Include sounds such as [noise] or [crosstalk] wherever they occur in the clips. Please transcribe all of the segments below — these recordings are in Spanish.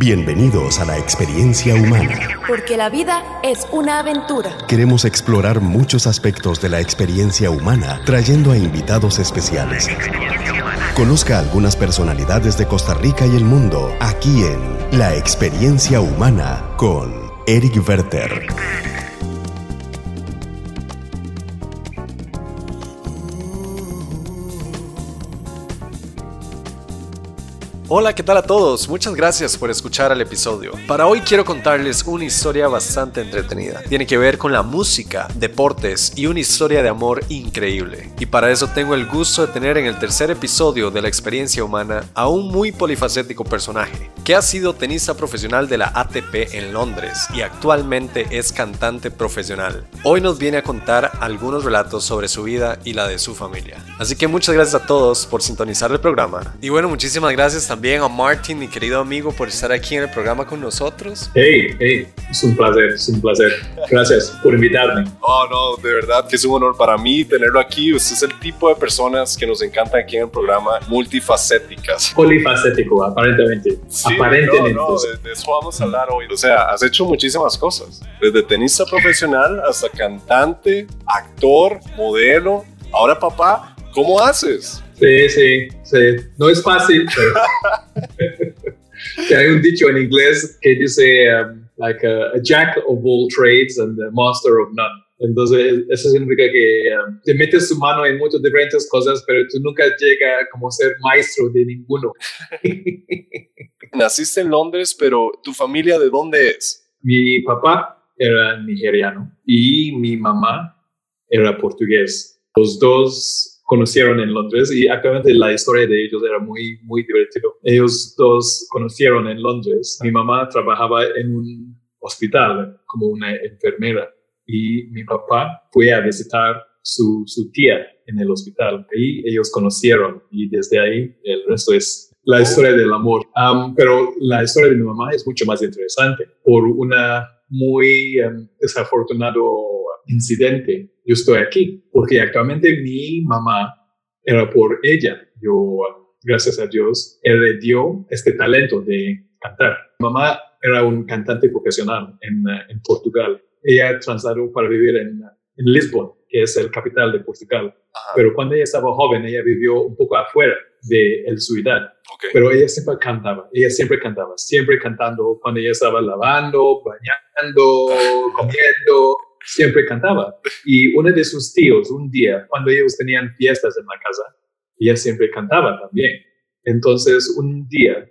Bienvenidos a la experiencia humana. Porque la vida es una aventura. Queremos explorar muchos aspectos de la experiencia humana trayendo a invitados especiales. Conozca algunas personalidades de Costa Rica y el mundo aquí en La experiencia humana con Eric Werther. Hola, ¿qué tal a todos? Muchas gracias por escuchar el episodio. Para hoy quiero contarles una historia bastante entretenida. Tiene que ver con la música, deportes y una historia de amor increíble. Y para eso tengo el gusto de tener en el tercer episodio de la experiencia humana a un muy polifacético personaje, que ha sido tenista profesional de la ATP en Londres y actualmente es cantante profesional. Hoy nos viene a contar algunos relatos sobre su vida y la de su familia. Así que muchas gracias a todos por sintonizar el programa. Y bueno, muchísimas gracias también también a Martin, mi querido amigo, por estar aquí en el programa con nosotros. Hey, hey, es un placer, es un placer. Gracias por invitarme. Oh, no, de verdad que es un honor para mí tenerlo aquí. Usted es el tipo de personas que nos encantan aquí en el programa, multifacéticas. Polifacético, aparentemente. aparentemente. No, no, de, eso vamos a hablar hoy. O sea, has hecho muchísimas cosas, desde tenista profesional hasta cantante, actor, modelo, ahora papá. ¿Cómo haces? Sí, sí, sí. No es fácil. [laughs] Hay un dicho en inglés que dice, um, like a, jack of all trades and a master of none. Entonces, eso significa que um, te metes tu mano en muchas diferentes cosas, pero tú nunca llegas como ser maestro de ninguno. [laughs] Naciste en Londres, pero ¿tu familia de dónde es? Mi papá era nigeriano y mi mamá era portugués. Los dos conocieron en Londres y actualmente la historia de ellos era muy, muy divertido. Ellos dos conocieron en Londres. Mi mamá trabajaba en un hospital como una enfermera y mi papá fue a visitar su, su tía en el hospital. y ellos conocieron y desde ahí el resto es la historia del amor. pero la historia de mi mamá es mucho más interesante por una muy um, desafortunado incidente, yo estoy aquí, porque actualmente mi mamá era por ella. Yo, gracias a Dios, heredó este talento de cantar. Mi mamá era un cantante profesional en, en Portugal. Ella trasladó para vivir en, en Lisboa, que es el capital de Portugal. Pero cuando ella estaba joven, ella vivió un poco afuera de el ciudad. Pero ella siempre cantaba, ella siempre cantaba, siempre cantando cuando ella estaba lavando, bañando, comiendo, siempre cantaba. Y uno de sus tíos, un día, cuando ellos tenían fiestas en la casa, ella siempre cantaba también. Entonces, un día,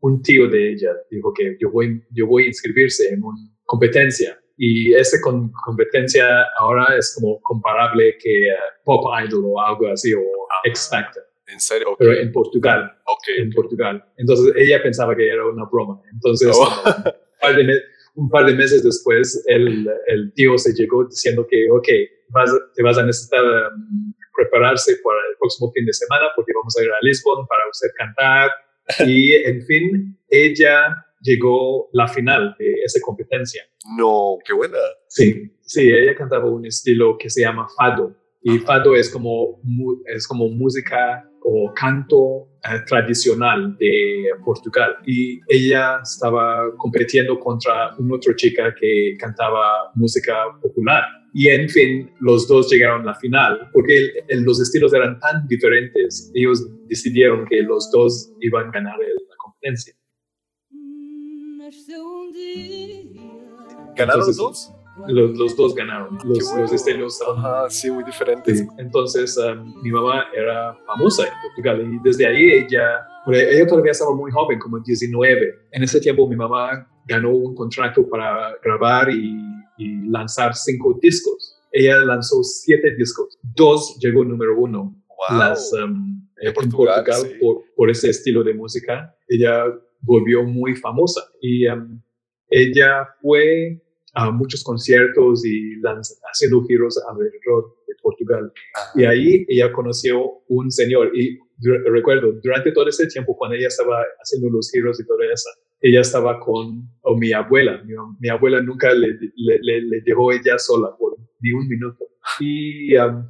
un tío de ella dijo que yo voy, yo voy a inscribirse en una competencia. Y esa competencia ahora es como comparable que Pop Idol o algo así, o X Factor. ¿En serio? Pero en Portugal. Okay. En Portugal. Entonces ella pensaba que era una broma. Entonces, oh [laughs] un par de meses después, el, el tío se llegó diciendo que, ok, vas, te vas a necesitar um, prepararse para el próximo fin de semana porque vamos a ir a Lisbon para usted cantar. Y, en fin, ella llegó la final de esa competencia. No, qué buena. Sí, sí, ella cantaba un estilo que se llama fado. Y fado es como, es como música o canto eh, tradicional de Portugal. Y ella estaba compitiendo contra una otra chica que cantaba música popular. Y en fin, los dos llegaron a la final, porque los estilos eran tan diferentes, ellos decidieron que los dos iban a ganar la competencia. ¿Ganaron los dos? Los, dos ganaron. Los, los estilos sí, muy diferentes. Entonces, um, mi mamá era famosa en Portugal y desde ahí ella, ella todavía estaba muy joven, como 19. En ese tiempo, mi mamá ganó un contrato para grabar y, lanzar cinco discos. Ella lanzó siete discos. Dos llegó número uno. Las, um, en Portugal, por, por, ese estilo de música. Ella volvió muy famosa y um, ella fue a muchos conciertos y haciendo giros alrededor de Portugal. Y ahí ella conoció un señor y recuerdo, durante todo ese tiempo, cuando ella estaba haciendo los giros y todo eso, ella estaba con mi abuela. Mi, abuela nunca le, le, dejó ella sola por ni un minuto. Y um,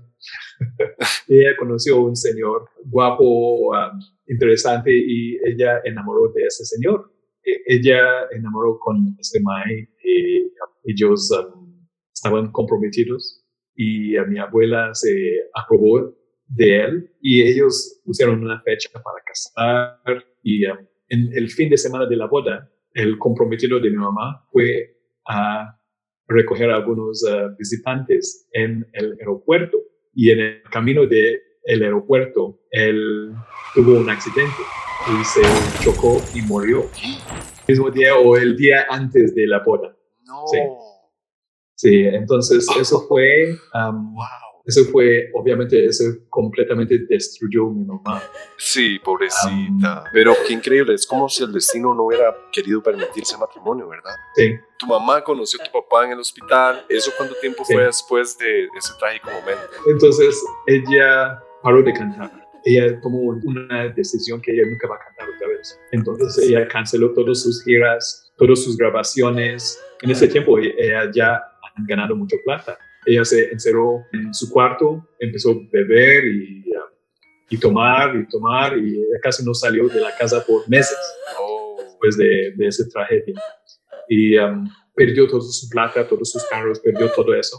[laughs] ella conoció un señor guapo, um, interesante, y ella enamoró de ese señor. e- ella enamoró con este Mai y ellos um, estaban comprometidos y a mi abuela se aprobó de él y ellos pusieron una fecha para casar y um, en el fin de semana de la boda el comprometido de mi mamá fue a recoger a algunos uh, visitantes en el aeropuerto y en el camino de el aeropuerto él tuvo un accidente y se chocó y murió el mismo día o el día antes de la boda. No. Sí. Sí, entonces eso [laughs] fue, um, Wow. eso fue, obviamente, eso completamente destruyó mi mamá. Sí, pobrecita. Pero qué increíble, es como si el destino no hubiera querido permitirse matrimonio, ¿verdad? Sí, Tu mamá conoció a tu papá en el hospital. ¿Eso cuánto tiempo Sí. fue después de ese trágico momento? entonces ella paró de cantar. Ella tomó una decisión que ella nunca va a cantar otra vez. Entonces ella canceló todas sus giras, todas sus grabaciones. En ese tiempo ella ya han ganado mucho plata. Ella se encerró en su cuarto, empezó a beber y, y tomar y tomar y casi no salió de la casa por meses Oh. después de, de esa tragedia. Y um, perdió toda su plata, todos sus carros, perdió todo eso.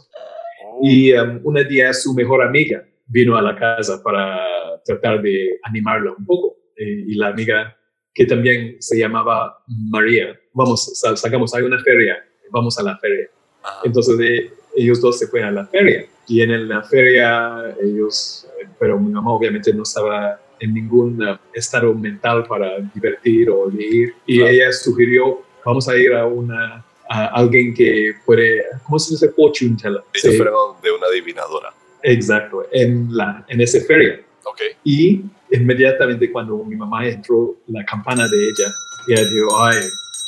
Oh. Y um, un día su mejor amiga vino a la casa para tratar de animarla un poco. Eh, y la amiga, que también se llamaba María, vamos, sa- sacamos, hay una feria, vamos a la feria. Ajá. Entonces eh, ellos dos se fueron a la feria. Y en la feria ellos, eh, pero mi mamá obviamente no estaba en ningún eh, estado mental para divertir o leer. Y Claro. ella sugirió, vamos a ir a una... A alguien que puede, ¿cómo se dice? Fortune teller. Ellos Sí. fueron de una adivinadora. Exacto, en, la, en esa feria. Ok. Y inmediatamente cuando mi mamá entró la campana de ella, ella dijo, ay,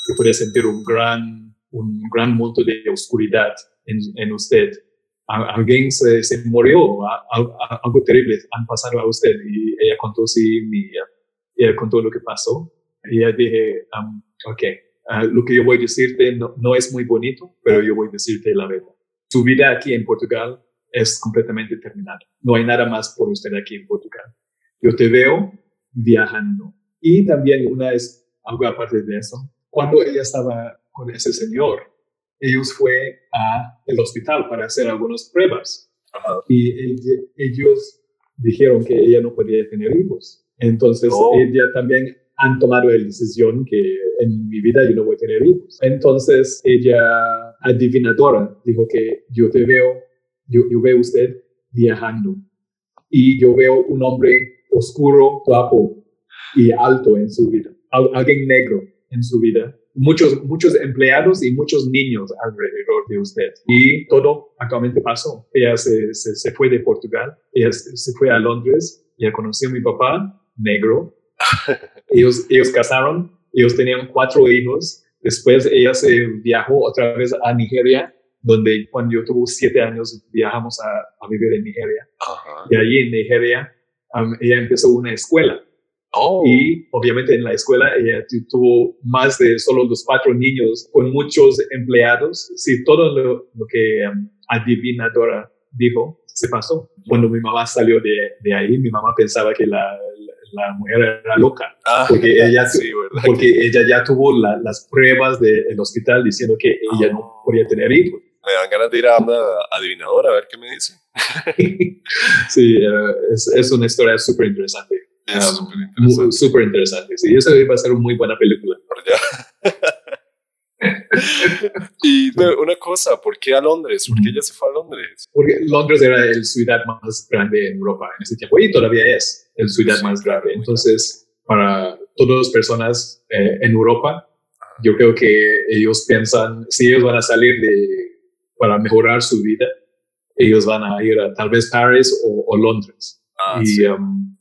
yo podía sentir un gran, un gran monto de oscuridad en, en usted. Alguien se, se murió, algo terrible han pasado a usted. Y ella contó, sí, mi, ella contó lo que pasó. Y ella dije, um, ok, ah, lo que yo voy a decirte no, no es muy bonito, pero yo voy a decirte la verdad. Su vida aquí en Portugal es completamente terminada. No hay nada más por usted aquí en Portugal. Yo te veo viajando. Y también una es algo aparte de eso. Cuando ella estaba con ese señor, ellos fue a el hospital para hacer algunas pruebas Ajá. y ell- ellos dijeron que ella no podía tener hijos. Entonces Oh. ella también han tomado la decisión que en mi vida yo no voy a tener hijos. Entonces ella, adivinadora, dijo que yo te veo, yo, yo veo usted viajando y yo veo un hombre oscuro, guapo y alto en su vida, Al- alguien negro en su vida. Muchos, muchos empleados y muchos niños alrededor de usted. Y todo actualmente pasó. Ella se, se, se fue de Portugal, ella se, se fue a Londres, ella conoció a mi papá, negro. [laughs] ellos, ellos casaron, ellos tenían cuatro hijos. Después ella se viajó otra vez a Nigeria, donde cuando yo tuve siete años viajamos a, a vivir en Nigeria. Y allí en Nigeria um, ella empezó una escuela Oh. y obviamente en la escuela ella tu- tuvo más de solo los cuatro niños con muchos empleados. Sí, todo lo, lo que um, adivinadora dijo se pasó. Cuando mi mamá salió de, de ahí, mi mamá pensaba que la, la, la mujer era loca, Ah, porque [laughs] ella, sí, porque ella ya tuvo la- las pruebas del hospital diciendo que ella no podía tener hijos. Me dan ganas de ir a una adivinadora a ver qué me dice. [laughs] sí, eh, es, es una historia súper interesante. Es Um, súper interesante. Súper interesante. Sí, eso iba a ser una muy buena película. Por [laughs] y pero una cosa, ¿por qué a Londres? ¿Por qué ella se fue a Londres? Porque Londres era la ciudad más grande en Europa en ese tiempo y todavía es la ciudad Sí, más grande. Entonces, para todas las personas eh, en Europa, yo creo que ellos piensan, si ellos van a salir de, para mejorar su vida, ellos van a ir a tal vez París o, o Londres. Ah, y sí. um,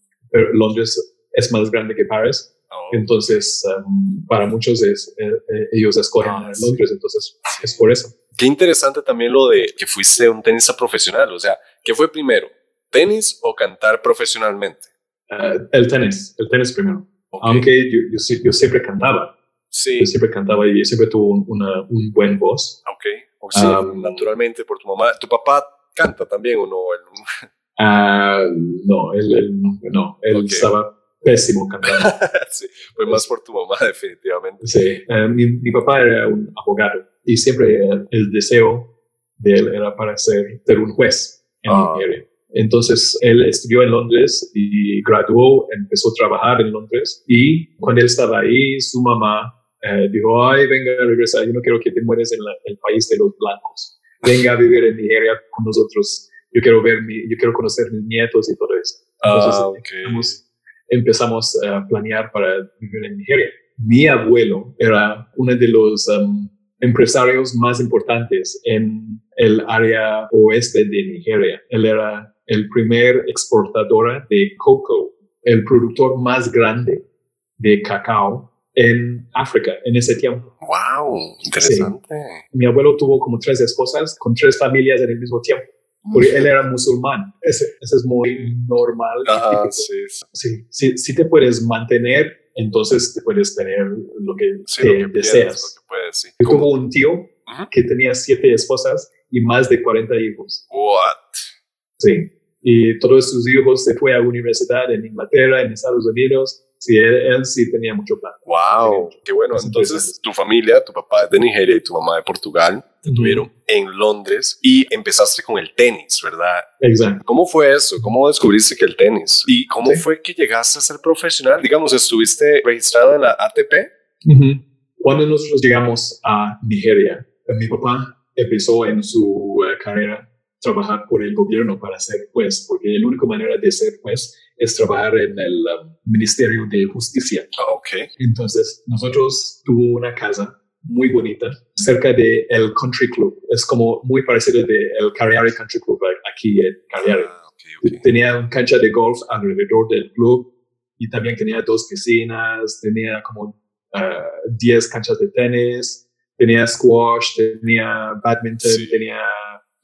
Londres es más grande que París. Oh, Entonces, um, para muchos es, eh, eh, ellos escogen Ah, sí. Londres, entonces es por eso. Qué interesante también lo de que fuiste un tenista profesional. O sea, ¿qué fue primero? ¿Tenis o cantar profesionalmente? Ah, el tenis, el tenis primero. Ok. Aunque yo, yo, sie- yo siempre cantaba, Sí, yo siempre cantaba y siempre tuve un, una, un buen voz. ok. Sí, Um, naturalmente por tu mamá. ¿Tu papá canta también o no? Él- [laughs] Ah, no, él, él no, él estaba pésimo cantante. [laughs] sí, fue más por tu mamá, [laughs] definitivamente. Sí, eh, mi, mi, papá era un abogado y siempre el, el, deseo de él era para ser, ser un juez en Ah. Nigeria. Entonces, él estudió en Londres y graduó, empezó a trabajar en Londres y cuando él estaba ahí, su mamá eh, dijo, ay, venga, regresa, yo no quiero que te mueres en la- el país de los blancos. Venga a vivir en Nigeria con nosotros. Yo quiero ver, mi, yo quiero conocer mis nietos y todo eso. Entonces, Ah, ok. empezamos, empezamos a planear para vivir en Nigeria. Mi abuelo era uno de los um, empresarios más importantes en el área oeste de Nigeria. Él era el primer exportador de coco, el productor más grande de cacao en África en ese tiempo. Wow, interesante. Mi abuelo tuvo como tres esposas con tres familias en el mismo tiempo. Porque él era musulmán. Ese, ese es muy normal. Ajá, [laughs] sí, sí. Sí, sí, sí te puedes mantener, entonces te puedes tener lo que Sí, te lo que deseas. lo que puedes, sí. Yo tuve un tío Ujú. que tenía siete esposas y más de 40 hijos. What? Sí. Y todos sus hijos se fue a universidad en Inglaterra, en Estados Unidos. Sí, él, él sí tenía mucho plan. Wow, qué bueno. Es Entonces, tu familia, tu papá es de Nigeria y tu mamá de Portugal, te tuvieron en Londres y empezaste con el tenis, ¿verdad? Exacto. ¿Cómo fue eso? ¿Cómo descubriste que el tenis? ¿Y cómo Sí. fue que llegaste a ser profesional? Digamos, ¿estuviste registrado en la ATP? Ujú. Cuando nosotros llegamos a Nigeria, mi papá empezó en su eh, carrera trabajar por el gobierno para ser juez, porque la única manera de ser juez es trabajar en el um, Ministerio de Justicia. Ah, ok. Entonces, nosotros tuvo una casa muy bonita cerca de el Country Club. Es como muy parecido de el Country Club aquí en Cagliari. Ah, ok, ok. Tenía una cancha de golf alrededor del club y también tenía dos piscinas, tenía como ah, 10 canchas de tenis, tenía squash, tenía badminton, Sí. tenía...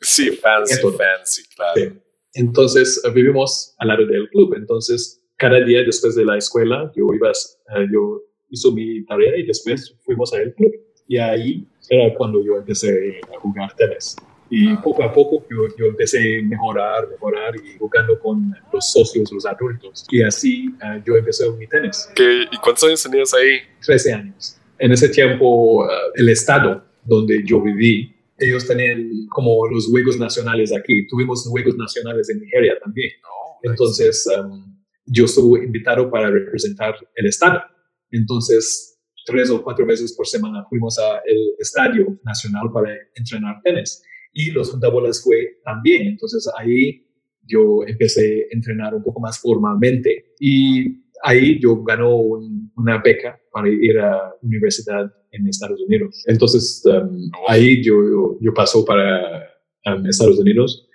Sí, fancy, fancy, claro. Sí. Entonces eh, vivimos al lado del club. Entonces cada día después de la escuela yo iba, eh, yo hizo mi tarea y después fuimos al club. Y ahí era cuando yo empecé a jugar tenis. Y poco a poco yo, yo empecé a mejorar, mejorar y jugando con los socios, los adultos. Y así eh, yo empecé mi tenis. ¿Qué- ¿Y cuántos años tenías ahí? 13 años. En ese tiempo, eh, el estado donde yo viví, ellos tenían como los Juegos Nacionales aquí. Tuvimos Juegos Nacionales en Nigeria también. No, Entonces, um, yo estuve invitado para representar el estado. Entonces, tres o cuatro veces por semana fuimos al Estadio Nacional para entrenar tenis. Y los juntabolas fue también. Entonces, ahí yo empecé a entrenar un poco más formalmente. Y ahí yo ganó un- una beca para ir a universidad en Estados Unidos. Entonces, um, ahí yo, yo, yo paso para um, Estados Unidos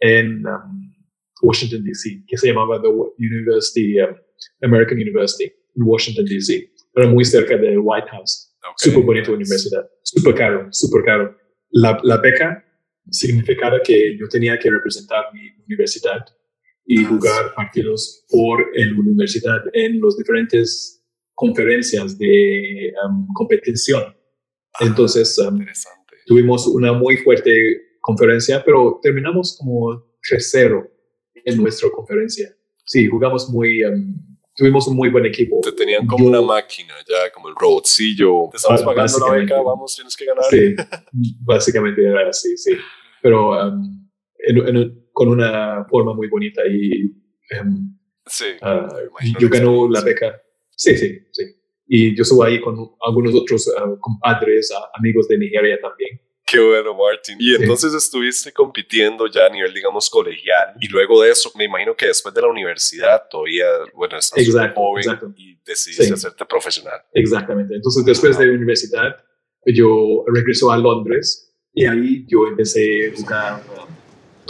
en um, Washington, D.C., que se llamaba The University, American University, en Washington, D.C. Era muy cerca del White House. ok. Súper bonita universidad. Súper caro, súper caro. La, la beca significaba que yo tenía que representar mi universidad y jugar partidos por la universidad en las diferentes conferencias de um, competición. Entonces, um, tuvimos una muy fuerte conferencia, pero terminamos como 3-0 en nuestra conferencia. Sí, jugamos muy, um, tuvimos un muy buen equipo. Te tenían como Yo- una máquina, ya como el robotcillo. Te estamos pagando la beca, vamos, tienes que ganar. Sí, [laughs] básicamente era así, sí. Pero um, en- en- con una forma muy bonita y um, Sí, ah, que ganó sí. la beca. Sí, sí, sí. Y yo estuve ahí con algunos otros ah, compadres, ah, amigos de Nigeria también. Qué bueno, Martin. Y entonces estuviste compitiendo ya a nivel, digamos, colegial. Y luego de eso, me imagino que después de la universidad todavía, bueno, estás Exacto, joven exacto. y decidiste Sí. hacerte profesional. Exactamente. Entonces, después de la universidad, yo regreso a Londres y ahí yo empecé a jugar uh,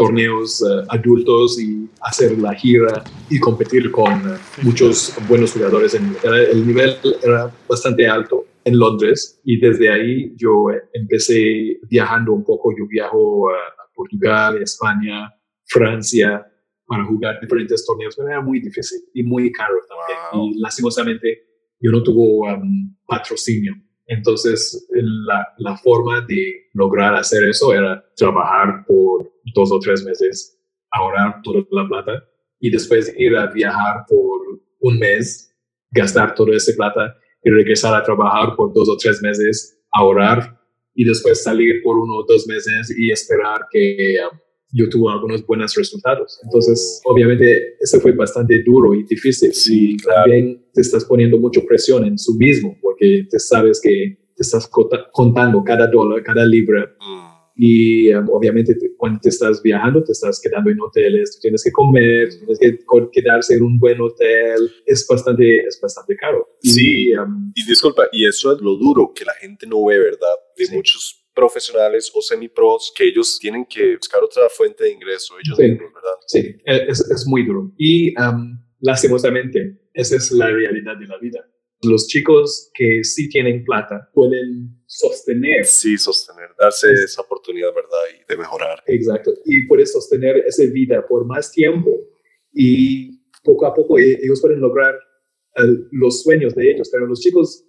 torneos uh, adultos y hacer la gira y competir con uh, muchos buenos jugadores. En, el nivel era bastante alto en Londres y desde ahí yo eh, empecé viajando un poco. Yo viajo uh, a Portugal, España, Francia para jugar diferentes torneos, pero era muy difícil y muy caro también. Wow. Y lastimosamente yo no tuve um, patrocinio. Entonces, la, la forma de lograr hacer eso era trabajar por dos o tres meses, ahorrar toda la plata y después ir a viajar por un mes, gastar toda esa plata y regresar a trabajar por dos o tres meses, ahorrar y después salir por uno o dos meses y esperar que um, yo tuve algunos buenos resultados. Entonces, obviamente, eso fue bastante duro y difícil. Sí, y claro. también te estás poniendo mucha presión en su mismo, porque te sabes que te estás contando cada dólar, cada libra. Mm, Y um, obviamente te- cuando te estás viajando, te estás quedando en hoteles, tú tienes que comer, tienes que quedarse en un buen hotel. Es bastante, es bastante caro. Sí. Y, um, Y disculpa, y eso es lo duro que la gente no ve, ¿verdad? De Sí. muchos profesionales o semipros que ellos tienen que buscar otra fuente de ingreso, ellos Sí. mismos, ¿verdad? Sí, es, es muy duro. Y um, lastimosamente, esa es la realidad de la vida. Los chicos que sí tienen plata pueden sostener, Sí, sostener, darse esa oportunidad, ¿verdad? Y de mejorar. exacto, y pueden sostener esa vida por más tiempo. Y poco a poco e- ellos pueden lograr eh, los sueños de ellos. Pero los chicos,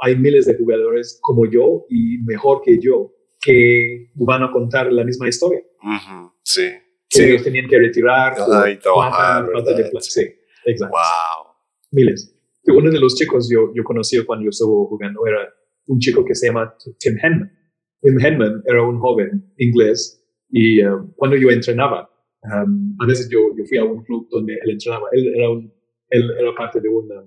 hay miles de jugadores como yo y mejor que yo que van a contar la misma historia. Ujú, Sí. Que Sí. ellos tenían que retirar. Ajá, y trabajar. Sí, exacto. Wow. miles. Uno de los chicos yo, yo conocí cuando yo estuve jugando era un chico que se llama Tim Henman. Tim Henman era un joven inglés y um, cuando yo entrenaba, um, a veces yo, yo fui a un club donde él entrenaba. Él era, un, él era parte de una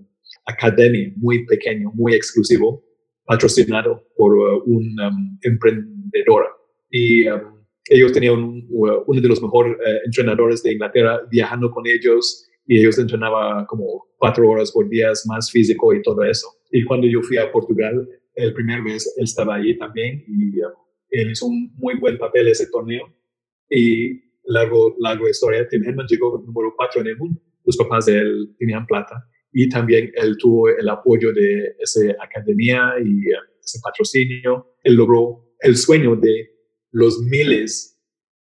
academia muy pequeño, muy exclusivo, patrocinado por uh, un um, emprendedora. Y um, ellos tenían un- uh, uno de los mejores eh, entrenadores de Inglaterra viajando con ellos y ellos entrenaban como cuatro horas por día, más físico y todo eso. Y cuando yo fui a Portugal, el primer vez él estaba ahí también y uh, él hizo un muy buen papel ese torneo. Y largo, largo historia, Tim Henman llegó número cuatro en el mundo. Los papás de él tenían plata y también él tuvo el apoyo de esa academia y uh, ese patrocinio. Él logró el sueño de los miles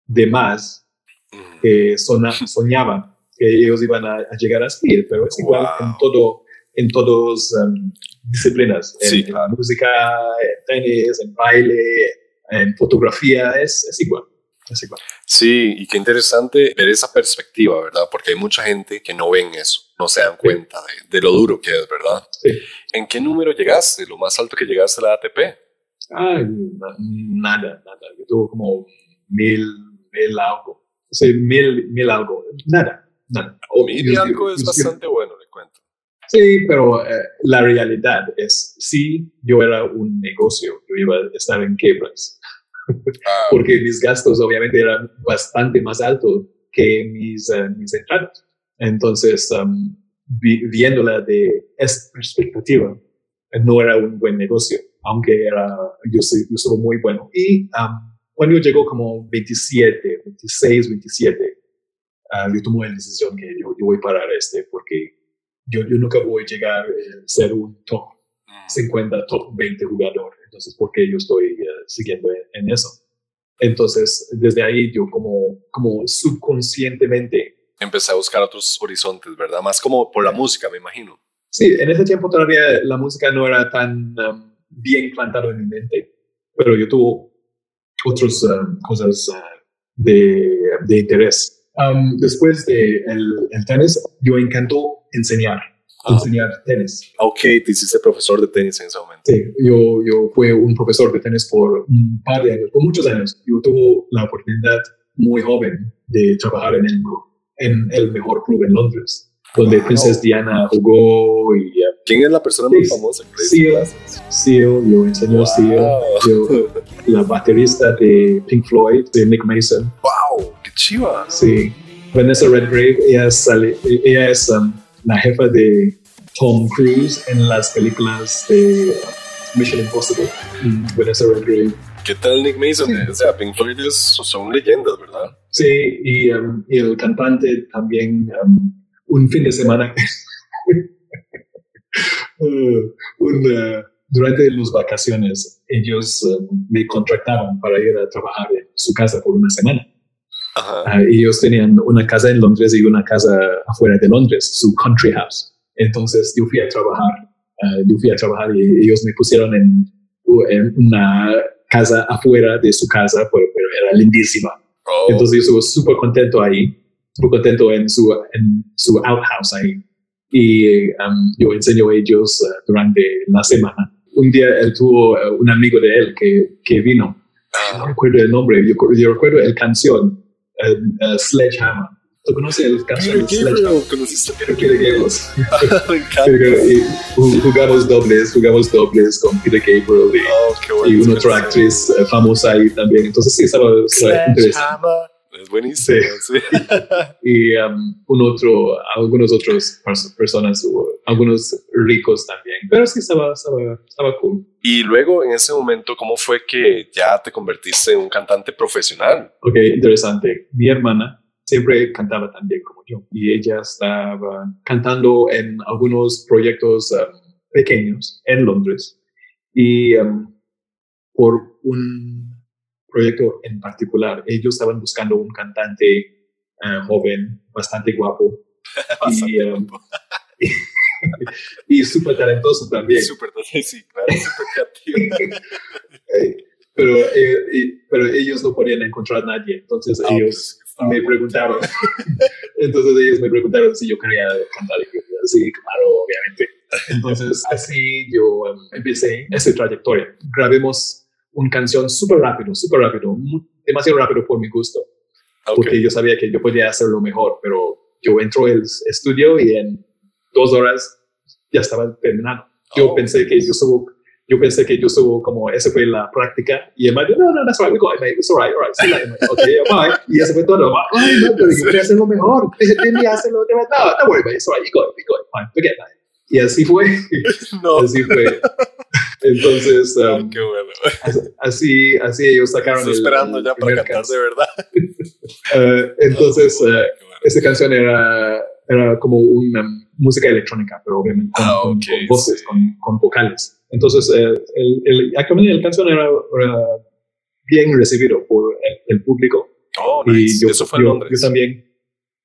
de más Mm, que soñaban que ellos iban a, a llegar a seguir, pero es igual Wow. en todo, en todas um, disciplinas, en, Sí, en claro. música, en tenis, en baile, en fotografía, es, es igual, igual. Sí, y qué interesante ver esa perspectiva, ¿verdad? Porque hay mucha gente que no ven eso, no se dan cuenta de, de lo duro que es, ¿verdad? Sí. ¿En qué número llegaste? Lo más alto que llegaste a la ATP. Na- nada, nada, yo tuve como mil, mil algo, sí, mil, mil algo, nada, nada. O- Mil yo- y algo es bastante bueno, le cuento. Sí, pero eh, la realidad es, sí, yo era un negocio, yo iba a estar en quiebras, Ah, porque mis gastos obviamente eran bastante más altos que mis, eh, mis entradas. Entonces, um, vi- viéndola de esta perspectiva, eh, no era un buen negocio, aunque era, yo, soy, yo soy muy bueno. Y um, cuando yo llegó como 27, 26, 27, ah, yo tomé la decisión que yo, yo voy a parar este, porque yo, yo nunca voy a llegar a ser un top mm, 50, top 20 jugador. Entonces, ¿por qué yo estoy eh, siguiendo en, en eso? Entonces, desde ahí yo como, como subconscientemente, Empecé a buscar otros horizontes, ¿verdad? Más como por la música, me imagino. sí, en ese tiempo todavía la música no era tan um, bien plantado en mi mente, pero yo tuve otras um, cosas uh, de, de interés. Um, después de el, el tenis, yo encantó enseñar, Ah. enseñar tenis. Ok, te hiciste profesor de tenis en ese momento. Sí, yo, yo fui un profesor de tenis por un par de años, por muchos años. Yo tuve la oportunidad muy joven de trabajar en el, en el mejor club en Londres, donde Wow. Princess Diana jugó y uh, ¿Quién es la persona más famosa clases? Seal, yo enseñó Wow. Seal, yo, la baterista de Pink Floyd, de Nick Mason, ¡Wow! ¡Qué chiva! sí. Vanessa Redgrave, ella, sale, ella es um, la jefa de Tom Cruise en las películas de Mission Impossible. Mm, Vanessa Redgrave. ¿Qué tal Nick Mason? Sí. O sea, Pink Floyd es- son leyendas, ¿verdad? Sí, y, um, y el cantante también um, un fin de semana, [laughs] uh, un, uh, durante las vacaciones, ellos um, me contrataban para ir a trabajar en su casa por una semana. Ah, ellos tenían una casa en Londres y una casa afuera de Londres, su country house. Entonces yo fui a trabajar, ah, yo fui a trabajar y ellos me pusieron en, en una casa afuera de su casa, pero, pero era lindísima. Oh, Entonces yo estuve súper contento ahí, súper contento en su, en su outhouse ahí. y um, yo enseño a ellos uh, durante la semana. Un día él tuvo uh, un amigo de él que, que vino, no recuerdo el nombre, yo, yo recuerdo el canción, uh, Sledgehammer. ¿Tú conoces el canción Sledgehammer? ¿Conociste Peter Gabriel. [laughs] Ju- jugamos dobles, jugamos dobles con Peter Gabriel y, Oh, y una otra actriz uh, famosa ahí también. Entonces sí, estaba, estaba interesante. Es buenísimo. Sí. [laughs] y um, un otro, algunos otros pers- personas, algunos ricos también. Pero sí estaba, estaba, estaba cool. Y luego, en ese momento, ¿cómo fue que ya te convertiste en un cantante profesional? Ok, interesante. Mi hermana siempre cantaba tan bien como yo y ella estaba cantando en algunos proyectos um, pequeños en Londres y um, por un proyecto en particular, ellos estaban buscando un cantante uh, joven, bastante guapo [laughs] y, um, [laughs] y súper talentoso también. Súper, sí, claro, súper creativo. [laughs] Pero, eh, pero ellos no podían encontrar a nadie, entonces Ah, ellos pues, me preguntaron, entonces ellos me preguntaron si yo quería cantar sí, claro, obviamente. Entonces así yo um, empecé esa trayectoria. Grabemos una canción súper rápido, súper rápido, mu- demasiado rápido por mi gusto, Ok. porque yo sabía que yo podía hacerlo mejor, pero yo entro al estudio y en dos horas ya estaba terminado. Yo Oh. pensé que yo subo, yo pensé que yo subo como esa fue la práctica y me dijo, no, no, that's right, we're going, mate, it's all right, all right, see you mate. okay, bye. Y eso fue todo. Ay, no, pero yo quería hacerlo mejor. Déjame hacerlo de verdad. No, don't worry, mate, it's all right, you go, you go, fine, forget that. Y así fue, [laughs] No, así fue. Entonces, um, qué bueno. así, así ellos sacaron Estoy el- esperando el ya para cantar de verdad. [laughs] Eh, entonces, Qué bueno. esa canción era, era como una música electrónica, pero obviamente con, Ah, con- ok, con voces, sí. con, con vocales. Entonces, eh, el, el, la canción era, era bien recibido por el, el público. Oh, Y nice. yo, Eso fue en yo- Londres. yo también.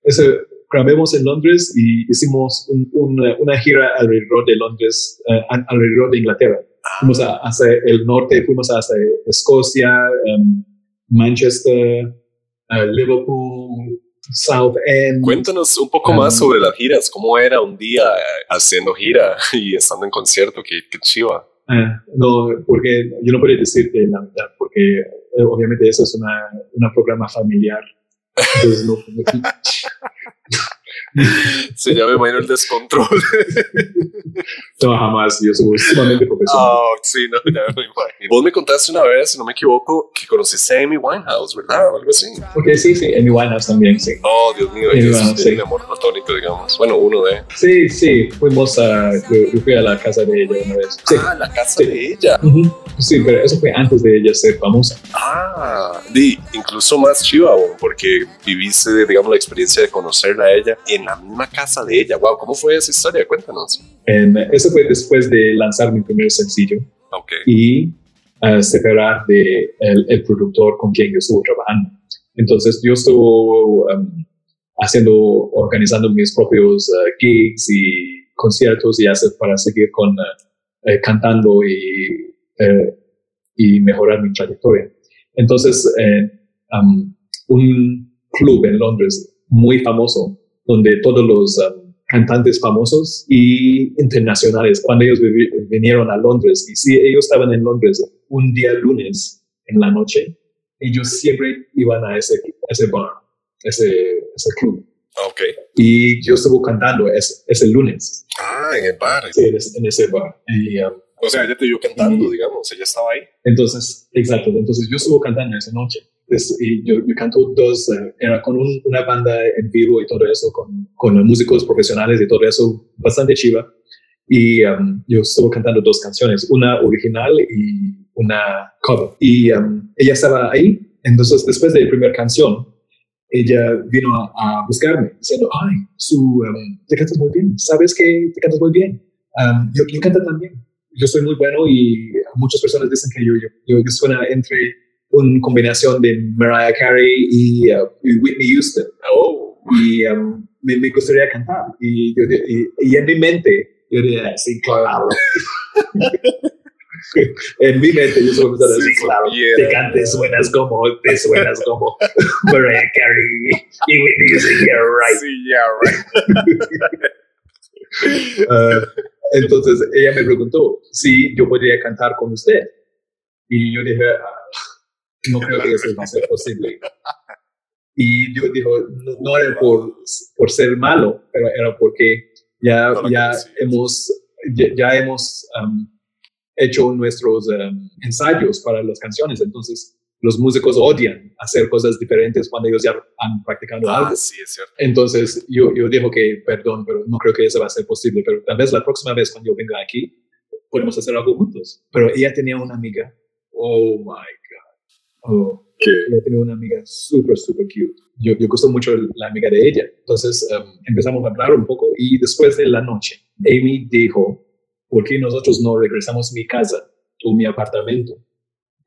Ese, grabemos en Londres y hicimos un- un- una gira alrededor de Londres, al- alrededor de Inglaterra. Fuimos a- hacia el norte, fuimos hacia Escocia, em, Manchester, eh, Liverpool, South End. Cuéntanos un poco Ah. más sobre las giras. ¿Cómo era un día eh, haciendo gira [laughs] y estando en concierto? Qué, qué chiva. Ah, no, porque yo no podía decirte la verdad, porque eh, obviamente eso es una, una programa familiar. Entonces, no, [laughs] [laughs] Se imagino el descontrol. [laughs] no, jamás, yo soy sumamente profesional. Oh, sí, no, ya me imagino. Vos me contaste una vez, si no me equivoco, que conociste a Amy Winehouse, ¿verdad? O algo así. Ok, sí, sí, Amy Winehouse también, sí. Oh, Dios mío, Amy es Winehouse, sí. mi amor platónico, digamos. Bueno, uno de. Sí, sí, fuimos a, yo, yo fui a la casa de ella una vez. Sí. Ah, la casa Sí. de ella. Sí, pero eso fue antes de ella ser famosa. Ah, di, incluso más chiva, porque viviste, digamos, la experiencia de conocerla a ella en la misma casa de ella. Wow, ¿cómo fue esa historia? Cuéntanos. En- eso fue después de lanzar mi primer sencillo y eh, separar de el, el productor con quien yo estuve trabajando. Entonces yo estuve um, haciendo, organizando mis propios eh, gigs y conciertos y hacer para seguir con eh, eh, cantando y, eh, y mejorar mi trayectoria. Entonces, eh, um, un club en Londres muy famoso, donde todos los um, cantantes famosos y internacionales, cuando ellos vinieron a Londres, y si ellos estaban en Londres un día lunes en la noche, ellos siempre iban a ese, ese bar, ese, ese club. Ok. Y yo estuve cantando ese, ese lunes Ah, en el bar. sí, en, ese, en ese bar. Y, um, O sea, ella te vio cantando, Y- digamos, ella estaba ahí. Entonces, exacto. Entonces yo estuve cantando esa noche. Es- y yo, yo canto dos, eh, era con un- una banda en vivo y todo eso, con, con músicos profesionales y todo eso, bastante chiva. Y um, yo estuve cantando dos canciones, una original y una cover. Y um, ella estaba ahí. Entonces, después de la primera canción, ella vino a, a buscarme diciendo, ay, su, um, te cantas muy bien, sabes que te cantas muy bien. Um, yo, yo canto también. Yo soy muy bueno y muchas personas dicen que yo, yo, yo suena entre una combinación de Mariah Carey y, uh, y Whitney Houston. Oh. Y um, me, me gustaría cantar. Y, yo, y, y en mi mente, yo diría, sí, claro. [laughs] en mi mente yo solo pensaba, Sí, sí, claro, te cantes, suenas como, te suenas como [laughs] Mariah Carey y Whitney Houston, yeah, right. Sí, yeah, right. [laughs] Ah, entonces ella me preguntó si yo podría cantar con usted. Y yo dije, ah, no creo que eso va a ser posible. Y yo dijo, no, no era por, por ser malo, pero era porque ya, ya hemos, ya, ya hemos um, hecho nuestros um, ensayos para las canciones. Entonces, los músicos odian hacer cosas diferentes cuando ellos ya han practicado algo. Ah, sí, es cierto. Entonces, yo, yo digo que, perdón, pero no creo que eso va a ser posible, pero tal vez la próxima vez cuando yo venga aquí, podemos hacer algo juntos. Pero ella tenía una amiga, oh my Oh, ¿Qué? ella tenía una amiga súper, súper cute. Yo, yo gustó mucho la amiga de ella. Entonces, um, empezamos a hablar un poco y después de la noche, Amy dijo, ¿por qué nosotros no regresamos a mi casa o mi apartamento?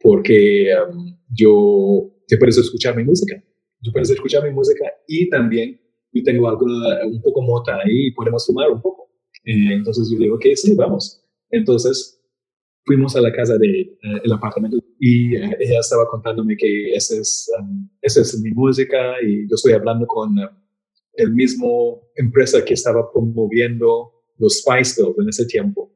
Porque um, yo, te puedes escuchar mi música. Tú puedes escuchar mi música y también yo tengo alguna, un poco mota ahí y podemos fumar un poco. Eh, entonces yo digo que sí, vamos. Entonces fuimos a la casa de eh, el apartamento y eh, ella estaba contándome que esa es, um, esa es mi música y yo estoy hablando con um, el mismo empresa que estaba promoviendo los Spice Girls en ese tiempo.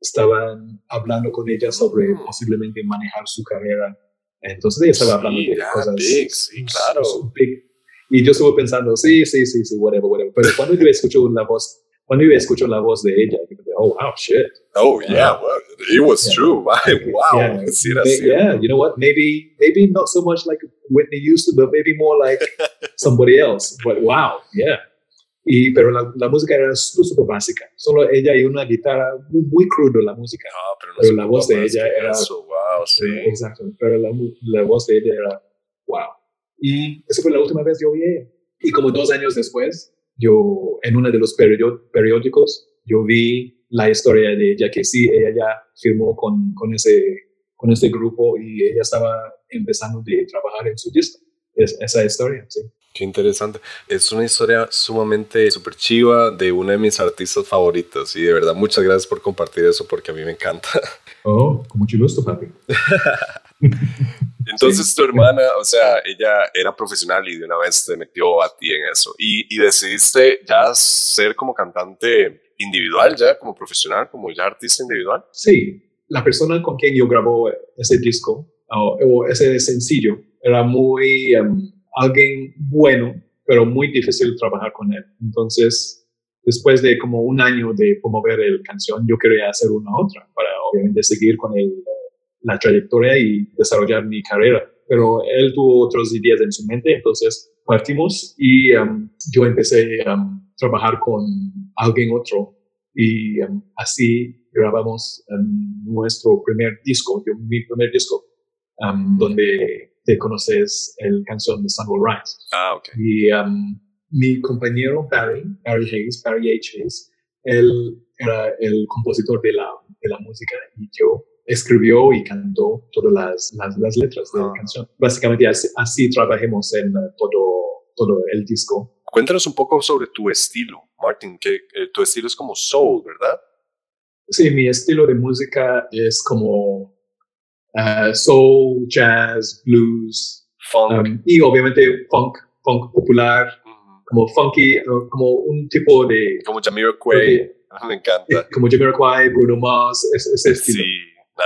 Estaban hablando con ella sobre posiblemente manejar su carrera. Entonces ella estaba hablando Sí, de cosas big, sí, claro. big. Y yo estuve pensando, sí, sí, sí, sí, whatever, whatever. Pero cuando yo escucho la voz, cuando yo escucho la voz de ella, digo, oh, wow, shit. Oh, yeah, well, it was Yeah. true. [laughs] wow, Yeah, sí, era cierto. yeah, you know what? Maybe, maybe not so much like Whitney Houston, but maybe more like [laughs] somebody else. But wow, yeah. Y, pero la, la música era súper básica. Solo ella y una guitarra muy, muy crudo la música. No, pero, no Pero la voz de ella era- eso, wow, sí. Sí, exacto. Pero la, la voz de ella era wow. Y esa fue la última vez que yo vi ella. Y como dos años después, yo en uno de los periódicos, yo vi la historia de ella, que sí, ella ya firmó con, con, ese, con ese grupo y ella estaba empezando de trabajar en su disco. Es, esa historia, sí. Qué interesante. Es una historia sumamente super chiva de una de mis artistas favoritos y de verdad muchas gracias por compartir eso porque a mí me encanta. Oh, con mucho gusto, papi. [laughs] Entonces tu hermana, o sea, ella era profesional y de una vez te metió a ti en eso y, y decidiste ya ser como cantante individual, ya como profesional, como ya artista individual. Sí, la persona con quien yo grabó ese disco o, o ese sencillo era muy em, alguien bueno, pero muy difícil trabajar con él. Entonces, después de como un año de promover el canción, yo quería hacer una otra para obviamente seguir con el, la trayectoria y desarrollar mi carrera. Pero él tuvo otras ideas en su mente, entonces partimos y em, yo empecé a trabajar con alguien otro y em, así grabamos em, nuestro primer disco, yo- mi primer disco, em, donde te conoces el canción de Sun Will Rise. Ah, ok. Y em, mi compañero Barry, Barry Hayes, Barry H. Hayes, él era el compositor de la, de la música y yo escribió y cantó todas las, las, las letras de la Ah. canción. Básicamente así, así trabajemos en eh, todo, todo el disco. Cuéntanos un poco sobre tu estilo, Martin, que eh, tu estilo es como soul, ¿verdad? Sí, mi estilo de música es como uh, soul, jazz, blues Funk. um, y obviamente funk, funk popular, como funky, uh, como un tipo de como Jamiroquai, [laughs] me encanta. eh, como Jamiroquai, Bruno Mars, ese, ese estilo. Sí,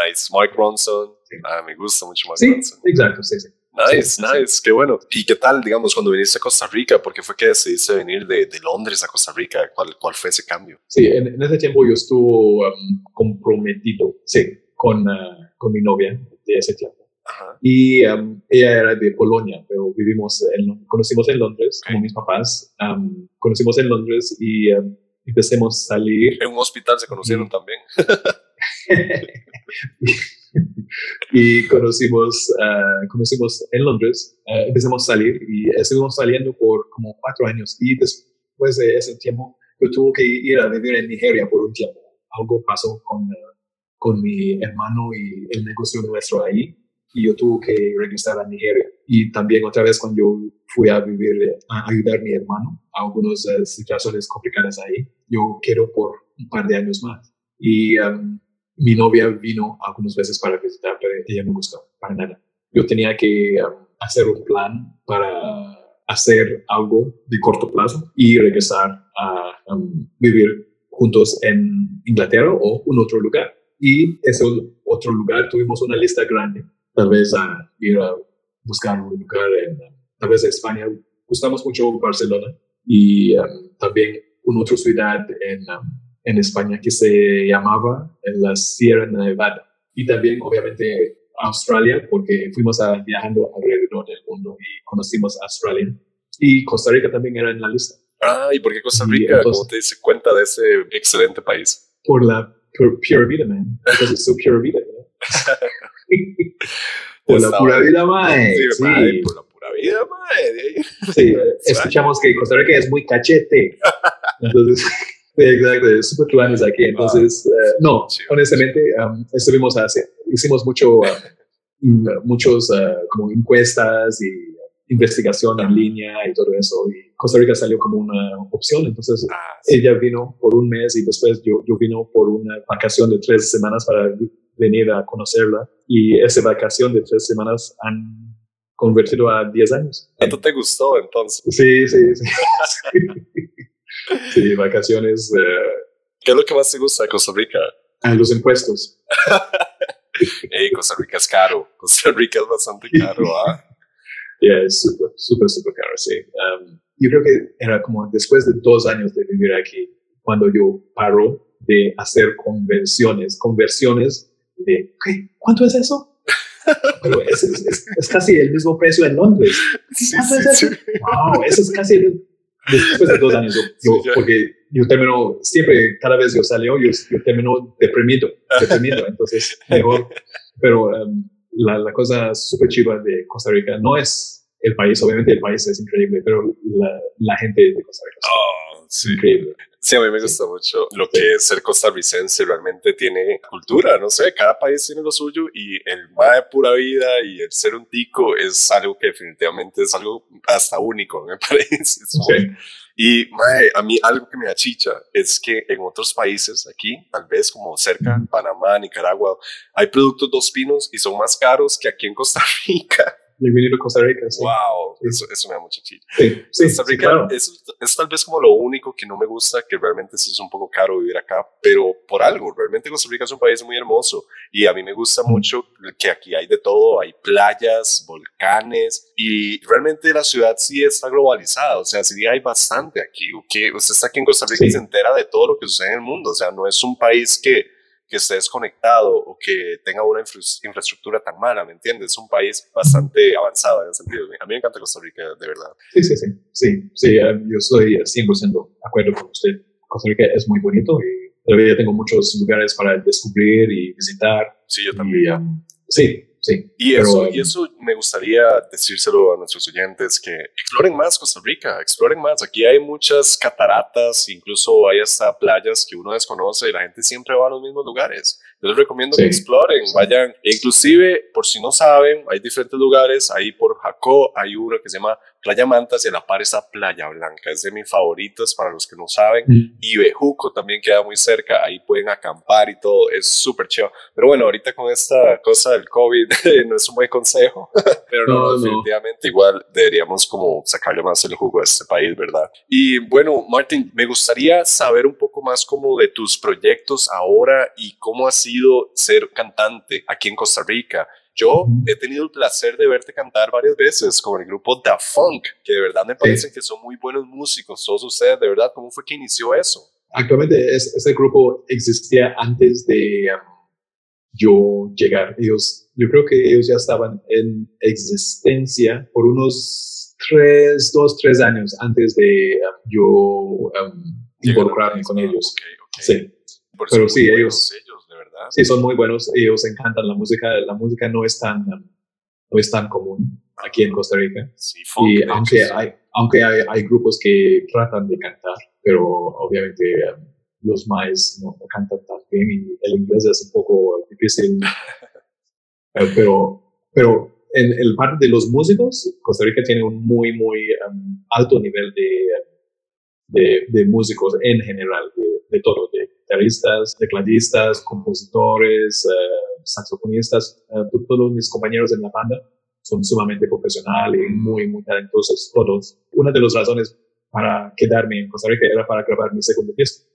nice. Mike Ronson. Sí. Ah, me gusta mucho Mike Sí, Ronson. exacto, sí, sí. Nice, Sí, nice, qué bueno. ¿Y qué tal, digamos, cuando viniste a Costa Rica? ¿Por qué fue que decidiste venir de, de Londres a Costa Rica? ¿Cuál, cuál fue ese cambio? Sí, en, en ese tiempo yo estuve um, comprometido, sí, con, uh, con mi novia de ese tiempo. Ajá. Y um, ella era de Polonia, pero vivimos, en, conocimos en Londres, como mis papás, um, conocimos en Londres y um, empecemos a salir. En un hospital se conocieron Mm. también. [laughs] [laughs] y conocimos, ah, conocimos en Londres, ah, empezamos a salir y estuvimos saliendo por como cuatro años y después de ese tiempo yo tuve que ir a vivir en Nigeria por un tiempo. Algo pasó con, ah, con mi hermano y el negocio nuestro ahí y yo tuve que regresar a Nigeria. Y también otra vez cuando yo fui a vivir, a ayudar a mi hermano a algunas situaciones complicadas ahí, yo quiero por un par de años más. Y um, mi novia vino algunas veces para visitar, pero ella no gustó para nada. Yo tenía que um, hacer un plan para hacer algo de corto plazo y regresar a um, vivir juntos en Inglaterra o en otro lugar. Y ese otro lugar tuvimos una lista grande, tal vez a ir a buscar un lugar en, tal vez España. Gustamos mucho Barcelona y um, también una otra ciudad en, um, en España que se llamaba en la Sierra Nevada. Y también, obviamente, Australia, porque fuimos a, viajando alrededor del mundo y conocimos Australia. Y Costa Rica también era en la lista. Ah, ¿y por qué Costa Rica? ¿Cómo te diste cuenta de ese excelente país? Por la pure, vida, man. Porque es su pure vida, [laughs] por la pura vida, [laughs] mae. Sí, sí. por la pura vida, mae. Sí, [laughs] escuchamos que Costa Rica es muy cachete. Entonces, exacto, es súper tuanes aquí. Entonces, uh, no, honestamente, um, estuvimos haciendo, hicimos mucho, uh, muchos uh, como encuestas y investigación en línea y todo eso. Y Costa Rica salió como una opción. Entonces ah, ella vino por un mes y después yo, yo vino por una vacación de tres semanas para venir a conocerla. Y esa vacación de tres semanas han convertido a diez años. ¿Cuánto te gustó entonces? Sí, sí, sí. [laughs] [laughs] sí, vacaciones. Uh, ¿Qué es lo que más te gusta de Costa Rica? Ah, los impuestos. [laughs] hey, Costa Rica es caro. Costa Rica es bastante caro, ¿ah? [laughs] Yeah, es súper, súper, súper caro, sí. Um, yo creo que era como después de dos años de vivir aquí, cuando yo paro de hacer conversiones, conversiones de, ¿qué? ¿cuánto es eso? [laughs] Pero es, es, casi el mismo precio en Londres. ¿Cuánto es eso? Wow, eso es casi después de dos años. Yo, porque yo termino, siempre, cada vez yo salgo, yo, yo termino deprimido, deprimido. Entonces, [laughs] mejor. Pero um, la, la cosa súper chiva de Costa Rica no es el país, obviamente el país es increíble, pero la, la gente de Costa Rica oh, sí. increíble. Sí, a mí me gusta mucho lo que es ser costarricense, realmente tiene cultura, no sé, cada país tiene lo suyo y el más de pura vida y el ser un tico es algo que definitivamente es algo hasta único, me [laughs] parece. Sí. Y mae, a mí algo que me achicha es que en otros países aquí, tal vez como cerca, Panamá, Nicaragua, hay productos dos pinos y son más caros que aquí en Costa [laughs] Rica. Bienvenido a Costa Rica. Sí. Wow, Eso, eso, me da mucha chicha. Sí, sí, Costa Rica es, es, tal vez como lo único que no me gusta, que realmente es un poco caro vivir acá, pero por algo. Realmente Costa Rica es un país muy hermoso y a mí me gusta mucho que aquí hay de todo. Hay playas, volcanes y realmente la ciudad sí está globalizada. O sea, sí hay bastante aquí. Que usted está aquí en Costa Rica y se entera de todo lo que sucede en el mundo. O sea, no es un país que que esté desconectado o que tenga una infraestructura tan mala, ¿me entiendes? Es un país bastante avanzado en ese sentido. A mí me encanta Costa Rica, de verdad. Sí, sí, sí, sí, sí eh, yo soy 100% de acuerdo con usted. Costa Rica es muy bonito y todavía tengo muchos lugares para descubrir y visitar. Sí, yo también. Um, sí, Sí, y, eso, y eso me gustaría decírselo a nuestros oyentes, que exploren más Costa Rica, exploren más. Aquí hay muchas cataratas, incluso hay hasta playas que uno desconoce y la gente siempre va a los mismos lugares. Yo les recomiendo que exploren, vayan. E inclusive, por si no saben, hay diferentes lugares. Ahí por Jacó hay uno que se llama Playa Mantas y en la par está Playa Blanca. Es de mis favoritos para los que no saben. Mm. Y Bejuco también queda muy cerca. Ahí pueden acampar y todo. Es súper chido. Pero bueno, ahorita con esta cosa del COVID [laughs] no es un buen consejo. Pero no, definitivamente igual deberíamos como sacarle más el jugo a este país, ¿verdad? Y bueno, Martín, me gustaría saber un poco más como de tus proyectos ahora y cómo ha sido ser cantante aquí en Costa Rica. Yo he tenido el placer de verte cantar varias veces con el grupo Da Funk, que de verdad me parecen que son muy buenos músicos, todos ustedes, de verdad, ¿cómo fue que inició eso? Actualmente ese grupo existía antes de um, yo llegar. Ellos, yo creo que ellos ya estaban en existencia por unos tres, dos, tres años antes de um, yo um, involucrarme con ellos. Sí. Pero sí, ellos, Sí, son muy buenos. Ellos encantan la música. La música no es tan, no es tan común aquí en Costa Rica. Sí, y aunque, hay, aunque hay, hay, grupos que tratan de cantar, pero obviamente um, los más no cantan tan bien y el inglés es un poco difícil. [laughs] Eh, pero, pero en el parte de los músicos, Costa Rica tiene un muy, muy um, alto nivel de, de, de, músicos en general, de, de todo, de guitarristas, tecladistas, compositores, uh, saxofonistas, uh, todos mis compañeros en la banda son sumamente profesionales y muy, muy talentosos todos. Una de las razones para quedarme en Costa Rica era para grabar mi segundo disco.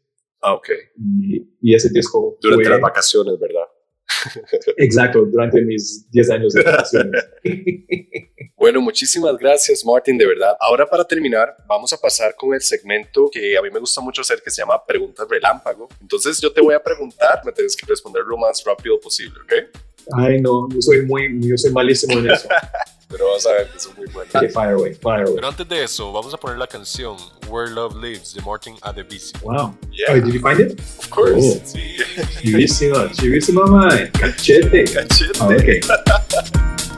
Ah, ok. Y, y ese disco Durante fue- las vacaciones, ¿verdad? [laughs] Exacto, durante mis 10 años de vacaciones. [laughs] Bueno, muchísimas gracias, Martin, de verdad. Ahora, para terminar, vamos a pasar con el segmento que a mí me gusta mucho hacer, que se llama Preguntas Relámpago. Entonces, yo te voy a preguntar, me tienes que responder lo más rápido posible, ¿ok? Ay, no, yo soy muy, yo soy malísimo en eso. [laughs] Pero vas a ver que son muy buenos. Okay, fire away, fire away. Pero antes de eso, vamos a poner la canción Where Love Lives de Martin Adebisi. Wow. Yeah. Oh, did you find it? Of course. Oh. Sí. Chivísimo, chivísimo, man. Cachete. Cachete. Ah, ok. [laughs]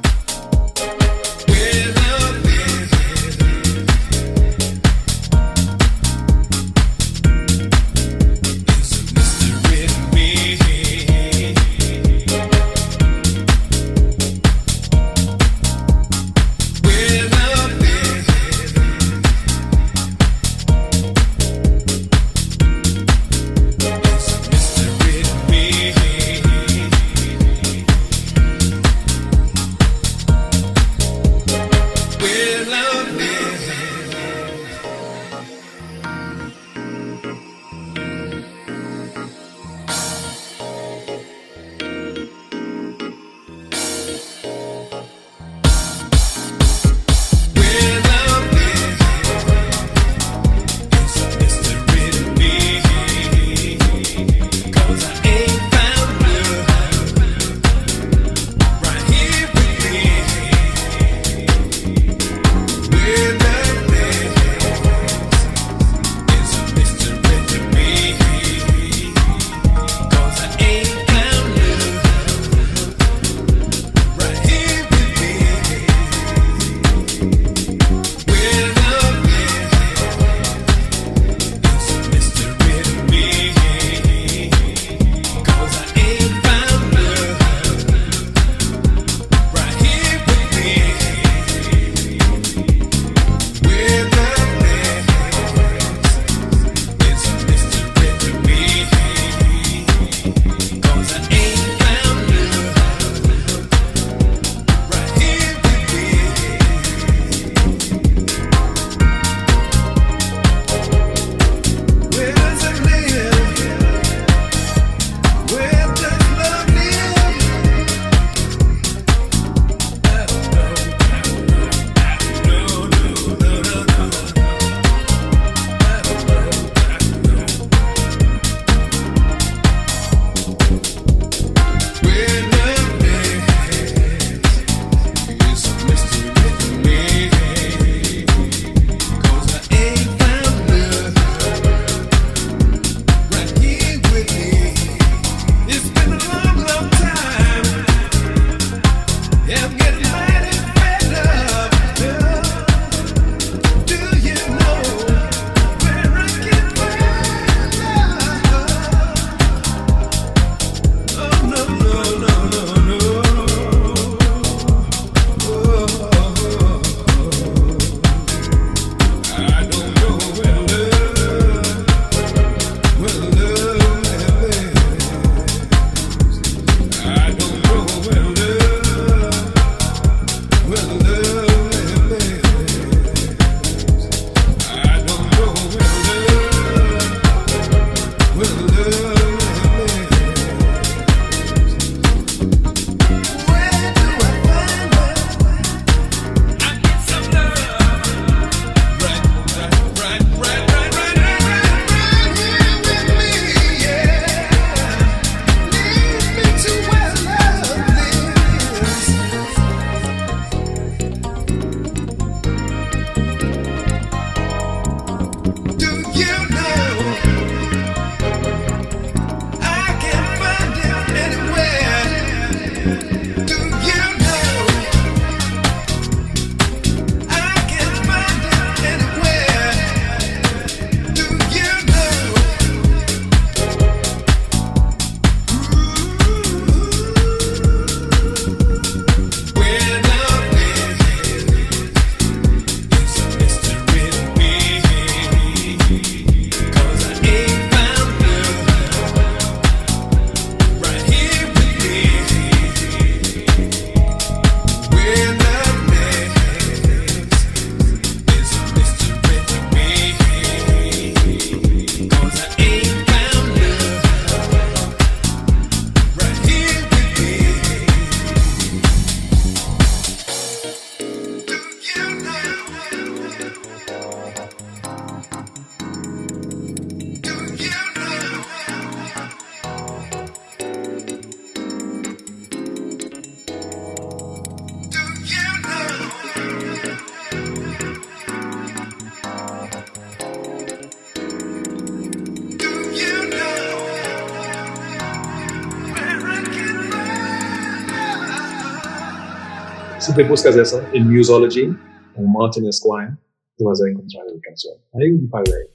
Si te buscas eso en Musology o Martin Esquire, te vas a encontrar la canción. Hay un par de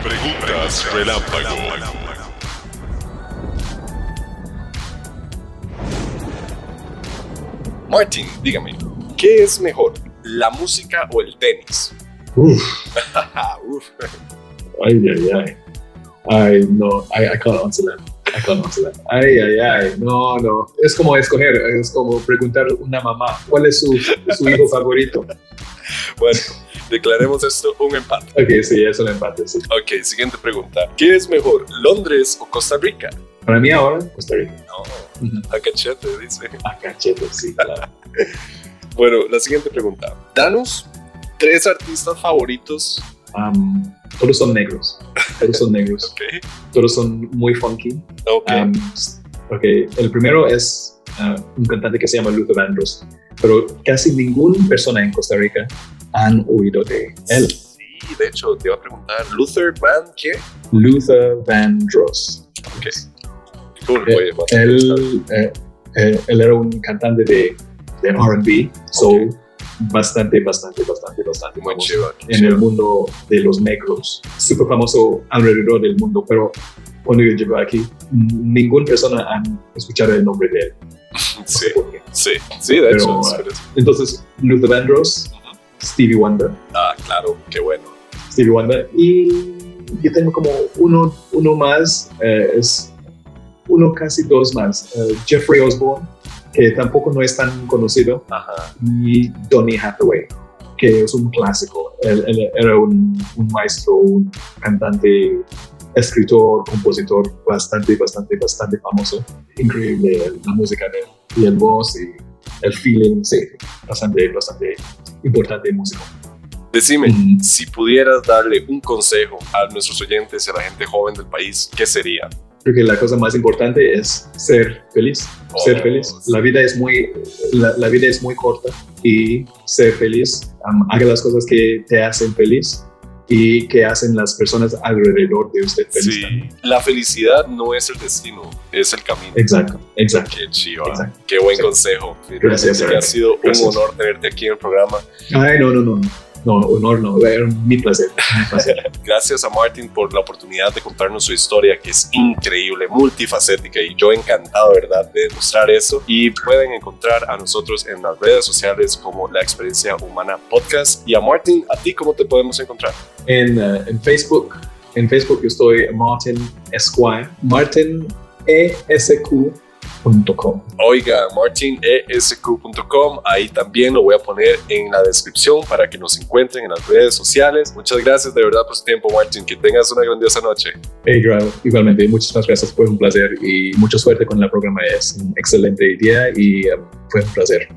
Preguntas relámpago. Martin, dígame, ¿qué es mejor, la música o el tenis? Uf, [laughs] Uf. ay, ay, ay. Ay, no, I, I can't answer that. [laughs] Ay, ay, ay. No, no. Es como escoger, es como preguntar a una mamá, ¿cuál es su, su hijo favorito? Bueno, declaremos esto un empate. Ok, sí, es un empate, sí. Ok, siguiente pregunta. ¿Qué es mejor, Londres o Costa Rica? Para mí ahora, Costa Rica. No, a cachete, dice. [laughs] A cachete, sí, claro. Bueno, la siguiente pregunta. Danos tres artistas favoritos. Am, todos son negros. Todos son negros. [laughs] Ok. Todos son muy funky. Ok. Um, ok, el primero es uh, un cantante que se llama Luther Vandross, pero casi ninguna persona en Costa Rica han oído de él. Sí, de hecho, te iba a preguntar, ¿Luther Van qué? Luther Vandross. Ok. Cool, Eh, oye, Él, eh, eh, él era un cantante de, de RB, soul, bastante, bastante, bastante, bastante Muy en el mundo de los negros, súper famoso alrededor del mundo, pero cuando yo llego aquí, ninguna persona ha escuchado el nombre de él. No [laughs] Sí, sé sí, sí, de Pero, hecho. uh, eso. Entonces, Luther Vandross, Stevie Wonder, Ah, claro, qué bueno. Stevie Wonder, y yo tengo como uno, uno más, eh, es uno casi dos más, eh, Jeffrey Osborne, que tampoco no es tan conocido, Ajá. y Donny Hathaway, que es un clásico. Él, él era un, un maestro, un cantante, escritor, compositor bastante, bastante, bastante famoso. Increíble la música de él, y el voz y el feeling, sí, bastante, bastante importante músico. Decime, si pudieras darle un consejo a nuestros oyentes y a la gente joven del país, ¿qué sería? Creo que la cosa más importante es ser feliz, ser Oh, feliz. sí. La vida es muy, la, la vida es muy corta y ser feliz, um, haga las cosas que te hacen feliz y que hacen las personas alrededor de usted feliz. Sí, también. la felicidad no es el destino, es el camino. Exacto, exacto. Qué chido, Exacto. qué buen Sí. consejo. Gracias, Que ha sido Gracias. un honor tenerte aquí en el programa. Ay, no, no, no. No, honor no, mi placer. mi placer. [laughs] Gracias a Martin por la oportunidad de contarnos su historia, que es increíble, multifacética, y yo encantado, ¿verdad?, de demostrar eso. Y pueden encontrar a nosotros en las redes sociales como La Experiencia Humana Podcast. Y a Martin, ¿a ti cómo te podemos encontrar? en, eh, en Facebook, en Facebook yo estoy Martin Esquire, Martin E ESQ.com. Oiga, martinesq.com, ahí también lo voy a poner en la descripción para que nos encuentren en las redes sociales. Muchas gracias de verdad por su tiempo, Martin. Que tengas una grandiosa noche. Hey, Grau, igualmente, muchísimas gracias, fue un placer y mucha suerte con el programa. Es un excelente día y eh, fue un placer.